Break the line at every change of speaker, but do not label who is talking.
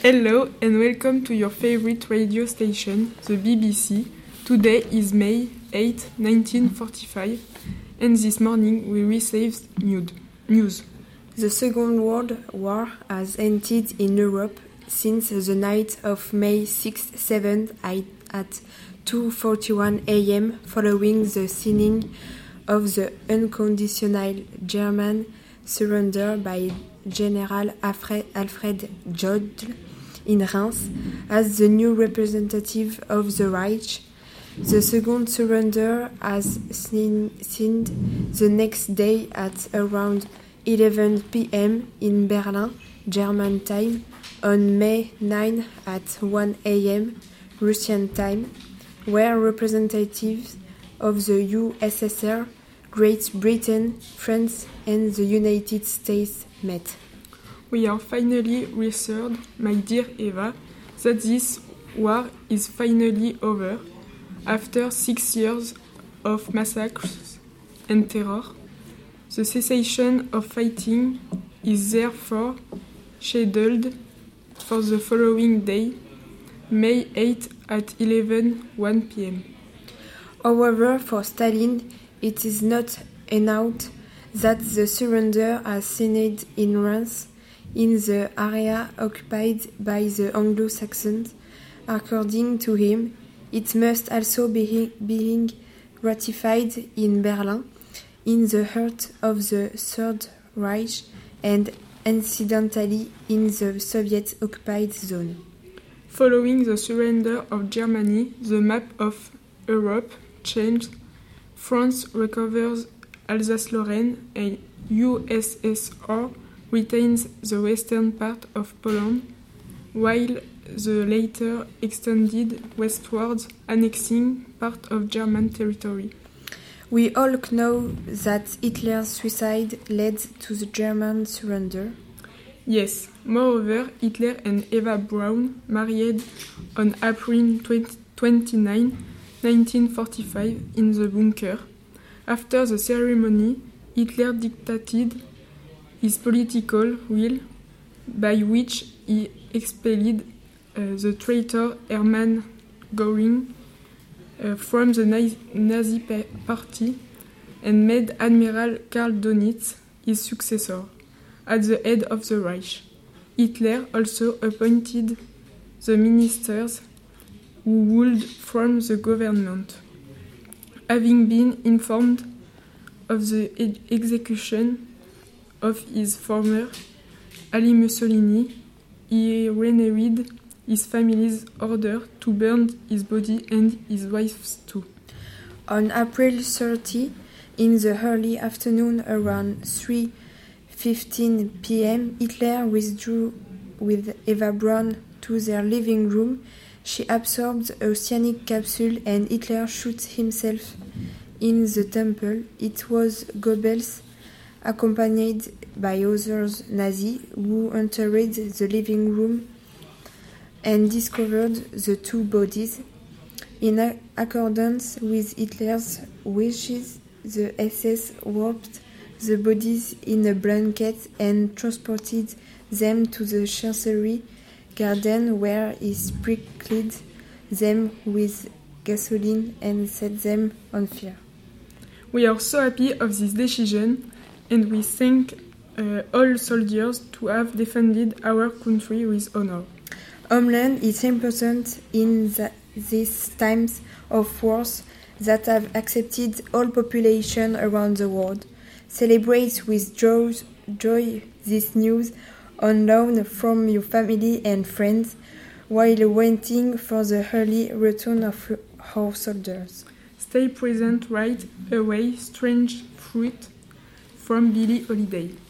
Hello and welcome to your favorite radio station, the BBC. Today is May 8, 1945, and this morning we received news.
The Second World War has ended in Europe since the night of May 6 7 at 2:41 a.m. following the signing of the unconditional German surrender by General Alfred Jodl in Reims as the new representative of the Reich. The second surrender was signed the next day at around 11 p.m. in Berlin, German time, on May 9 at 1 a.m. Russian time, where representatives of the USSR, Great Britain, France, and the United States met.
We are finally reassured, my dear Eva, that this war is finally over after six years of massacres and terror. The cessation of fighting is therefore scheduled for the following day, May 8 at 11:1 p.m.
However, for Stalin, it is not enough that the surrender has signed in France in the area occupied by the Anglo-Saxons. According to him, it must also be being ratified in Berlin, in the heart of the Third Reich, and incidentally in the Soviet-occupied zone.
Following the surrender of Germany, the map of Europe changed. France recovers Alsace-Lorraine and USSR retains the western part of Poland, while the latter extended westwards, annexing part of German territory.
We all know that Hitler's suicide led to the German surrender.
Yes, moreover, Hitler and Eva Braun married on April 20, 29, 1945, in the bunker. After the ceremony, Hitler dictated his political will, by which he expelled uh, the traitor Hermann Göring uh, from the Nazi Party and made Admiral Karl Dönitz his successor at the head of the Reich. Hitler also appointed the ministers who would form the government. Having been informed of the execution of his former Ali Mussolini, he renewed his family's order to burn his body and his wife's too.
On April 30, in the early afternoon around 3:15 p.m., Hitler withdrew with Eva Braun to their living room. She absorbed a cyanic capsule and Hitler shot himself in the temple. It was Goebbels accompanied by others Nazis who entered the living room and discovered the two bodies. In accordance with Hitler's wishes, the SS wrapped the bodies in a blanket and transported them to the Chancery garden where he sprinkled them with gasoline and set them on fire.
We are so happy of this decision and we thank uh, all soldiers to have defended our country with honor.
Homeland is important in the, these times of wars that have accepted all population around the world. Celebrate with joy, joy this news on loan from your family and friends while waiting for the early return of our soldiers.
Stay present right away, strange fruit from Billie Holiday.